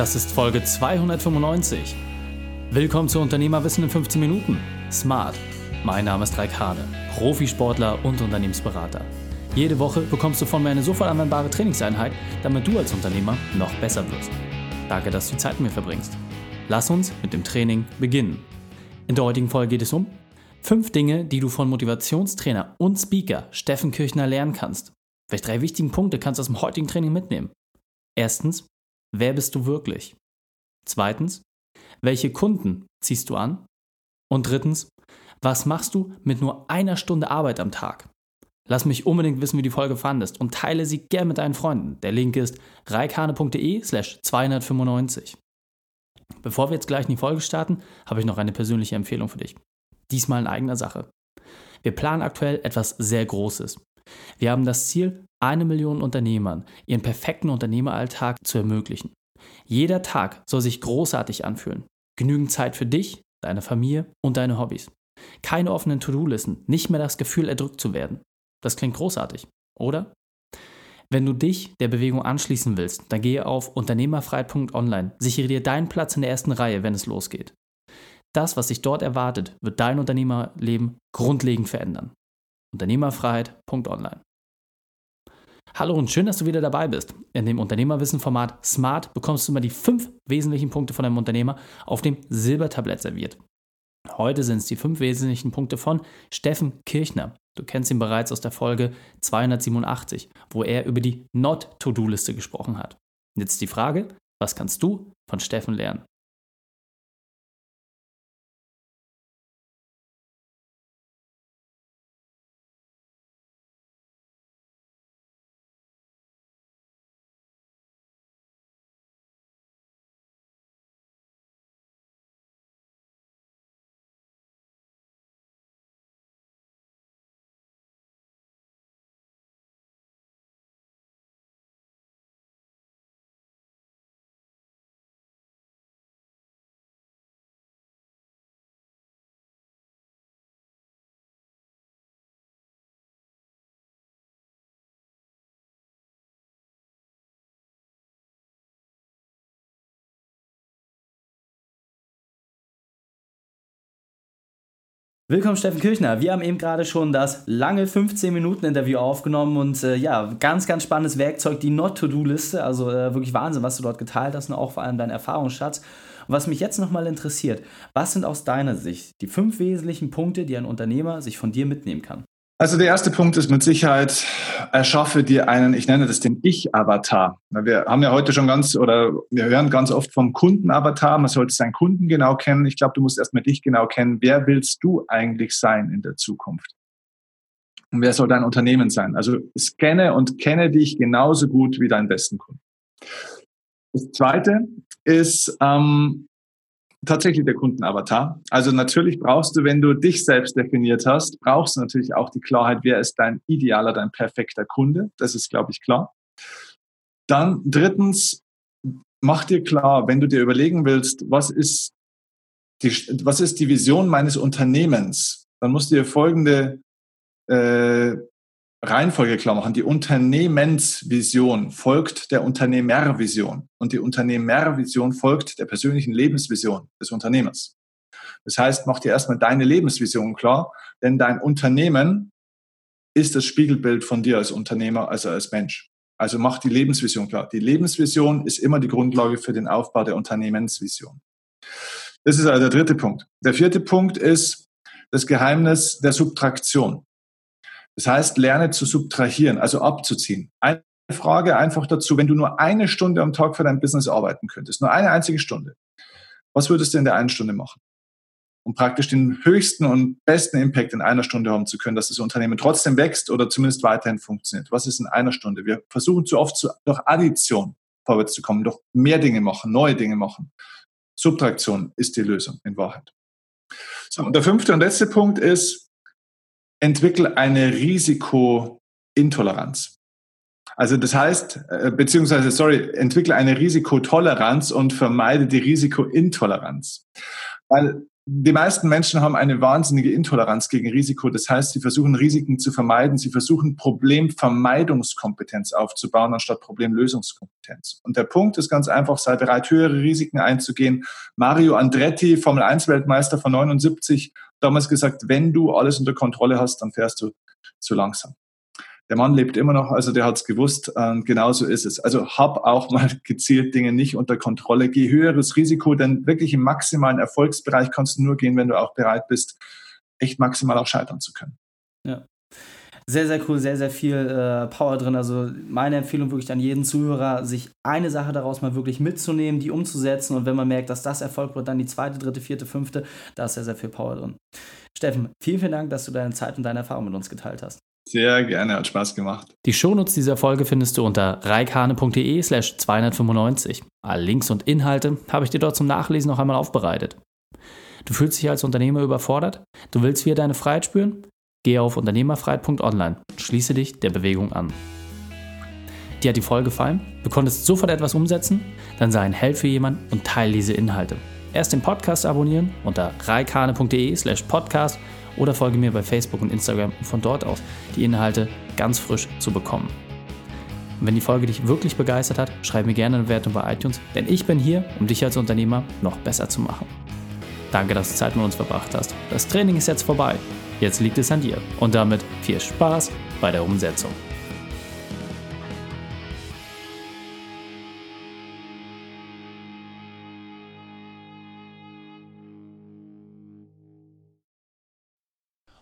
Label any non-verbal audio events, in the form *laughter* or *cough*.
Das ist Folge 295. Willkommen zu Unternehmerwissen in 15 Minuten. Smart. Mein Name ist Raik Hane, Profisportler und Unternehmensberater. Jede Woche bekommst du von mir eine sofort anwendbare Trainingseinheit, damit du als Unternehmer noch besser wirst. Danke, dass du die Zeit mit mir verbringst. Lass uns mit dem Training beginnen. In der heutigen Folge geht es um fünf Dinge, die du von Motivationstrainer und Speaker Steffen Kirchner lernen kannst. Welche drei wichtigen Punkte kannst du aus dem heutigen Training mitnehmen? Erstens, wer bist du wirklich? Zweitens, welche Kunden ziehst du an? Und drittens, was machst du mit nur einer Stunde Arbeit am Tag? Lass mich unbedingt wissen, wie die Folge fandest und teile sie gern mit deinen Freunden. Der Link ist reikane.de slash 295. Bevor wir jetzt gleich in die Folge starten, habe ich noch eine persönliche Empfehlung für dich. Diesmal in eigener Sache. Wir planen aktuell etwas sehr Großes. Wir haben das Ziel, eine Million Unternehmern ihren perfekten Unternehmeralltag zu ermöglichen. Jeder Tag soll sich großartig anfühlen. Genügend Zeit für dich, deine Familie und deine Hobbys. Keine offenen To-Do-Listen, nicht mehr das Gefühl, erdrückt zu werden. Das klingt großartig, oder? Wenn du dich der Bewegung anschließen willst, dann gehe auf unternehmerfreiheit.online, sichere dir deinen Platz in der ersten Reihe, wenn es losgeht. Das, was dich dort erwartet, wird dein Unternehmerleben grundlegend verändern. Unternehmerfreiheit.online. Hallo und schön, dass du wieder dabei bist. In dem Unternehmerwissen-Format Smart bekommst du immer die fünf wesentlichen Punkte von einem Unternehmer auf dem Silbertablett serviert. Heute sind es die fünf wesentlichen Punkte von Steffen Kirchner. Du kennst ihn bereits aus der Folge 287, wo er über die Not-To-Do-Liste gesprochen hat. Jetzt die Frage, was kannst du von Steffen lernen? Willkommen, Steffen Kirchner. Wir haben eben gerade schon das lange 15-Minuten-Interview aufgenommen und äh, ja, ganz, ganz spannendes Werkzeug, die Not-To-Do-Liste. Also äh, wirklich Wahnsinn, was du dort geteilt hast und auch vor allem dein Erfahrungsschatz. Und was mich jetzt nochmal interessiert, was sind aus deiner Sicht die fünf wesentlichen Punkte, die ein Unternehmer sich von dir mitnehmen kann? Also der erste Punkt ist mit Sicherheit, erschaffe dir einen, ich nenne das den Ich-Avatar. Wir haben ja heute schon ganz, oder wir hören ganz oft vom Kunden-Avatar, man sollte seinen Kunden genau kennen. Ich glaube, du musst erstmal dich genau kennen. Wer willst du eigentlich sein in der Zukunft? Und wer soll dein Unternehmen sein? Also scanne und kenne dich genauso gut wie deinen besten Kunden. Das zweite ist, ähm, tatsächlich der Kundenavatar. Also natürlich brauchst du, wenn du dich selbst definiert hast, brauchst du natürlich auch die Klarheit, wer ist dein idealer, dein perfekter Kunde. Das ist, glaube ich, klar. Dann drittens, mach dir klar, wenn du dir überlegen willst, was ist die, was ist die Vision meines Unternehmens, dann musst du dir folgende äh, Reihenfolge klar machen. Die Unternehmensvision folgt der Unternehmervision und die Unternehmervision folgt der persönlichen Lebensvision des Unternehmers. Das heißt, mach dir erstmal deine Lebensvision klar, denn dein Unternehmen ist das Spiegelbild von dir als Unternehmer, also als Mensch. Also mach die Lebensvision klar. Die Lebensvision ist immer die Grundlage für den Aufbau der Unternehmensvision. Das ist also der dritte Punkt. Der vierte Punkt ist das Geheimnis der Subtraktion. Das heißt, lerne zu subtrahieren, also abzuziehen. Eine Frage einfach dazu, wenn du nur eine Stunde am Tag für dein Business arbeiten könntest, nur eine einzige Stunde, was würdest du in der einen Stunde machen? Um praktisch den höchsten und besten Impact in einer Stunde haben zu können, dass das Unternehmen trotzdem wächst oder zumindest weiterhin funktioniert. Was ist in einer Stunde? Wir versuchen zu oft zu, durch Addition vorwärts zu kommen, durch mehr Dinge machen, neue Dinge machen. Subtraktion ist die Lösung in Wahrheit. So, und der fünfte und letzte Punkt ist, entwickle eine Risikointoleranz. Also das heißt, äh, beziehungsweise, sorry, entwickle eine Risikotoleranz und vermeide die Risikointoleranz. Weil die meisten Menschen haben eine wahnsinnige Intoleranz gegen Risiko. Das heißt, sie versuchen Risiken zu vermeiden. Sie versuchen Problemvermeidungskompetenz aufzubauen, anstatt Problemlösungskompetenz. Und der Punkt ist ganz einfach, sei bereit, höhere Risiken einzugehen. Mario Andretti, Formel 1 Weltmeister von 79, damals gesagt, wenn du alles unter Kontrolle hast, dann fährst du zu langsam. Der Mann lebt immer noch, also der hat es gewusst. Ähm, genauso ist es. Also hab auch mal *laughs* gezielt Dinge nicht unter Kontrolle. Geh höheres Risiko, denn wirklich im maximalen Erfolgsbereich kannst du nur gehen, wenn du auch bereit bist, echt maximal auch scheitern zu können. Ja. Sehr, sehr cool, sehr, sehr viel äh, Power drin. Also meine Empfehlung wirklich an jeden Zuhörer, sich eine Sache daraus mal wirklich mitzunehmen, die umzusetzen und wenn man merkt, dass das Erfolg wird, dann die zweite, dritte, vierte, fünfte, da ist sehr, sehr viel Power drin. Steffen, vielen, vielen Dank, dass du deine Zeit und deine Erfahrung mit uns geteilt hast. Sehr gerne, hat Spaß gemacht. Die Shownotes dieser Folge findest du unter reikane.de slash 295. Alle Links und Inhalte habe ich dir dort zum Nachlesen noch einmal aufbereitet. Du fühlst dich als Unternehmer überfordert? Du willst wieder deine Freiheit spüren? Gehe auf unternehmerfreiheit.online und schließe dich der Bewegung an. Dir hat die Folge gefallen? Du konntest sofort etwas umsetzen? Dann sei ein Held für jemanden und teile diese Inhalte. Erst den Podcast abonnieren unter reikane.de slash podcast oder folge mir bei Facebook und Instagram, um von dort aus die Inhalte ganz frisch zu bekommen. Und wenn die Folge dich wirklich begeistert hat, schreib mir gerne eine Wertung bei iTunes, denn ich bin hier, um dich als Unternehmer noch besser zu machen. Danke, dass du Zeit mit uns verbracht hast. Das Training ist jetzt vorbei. Jetzt liegt es an dir. Und damit viel Spaß bei der Umsetzung.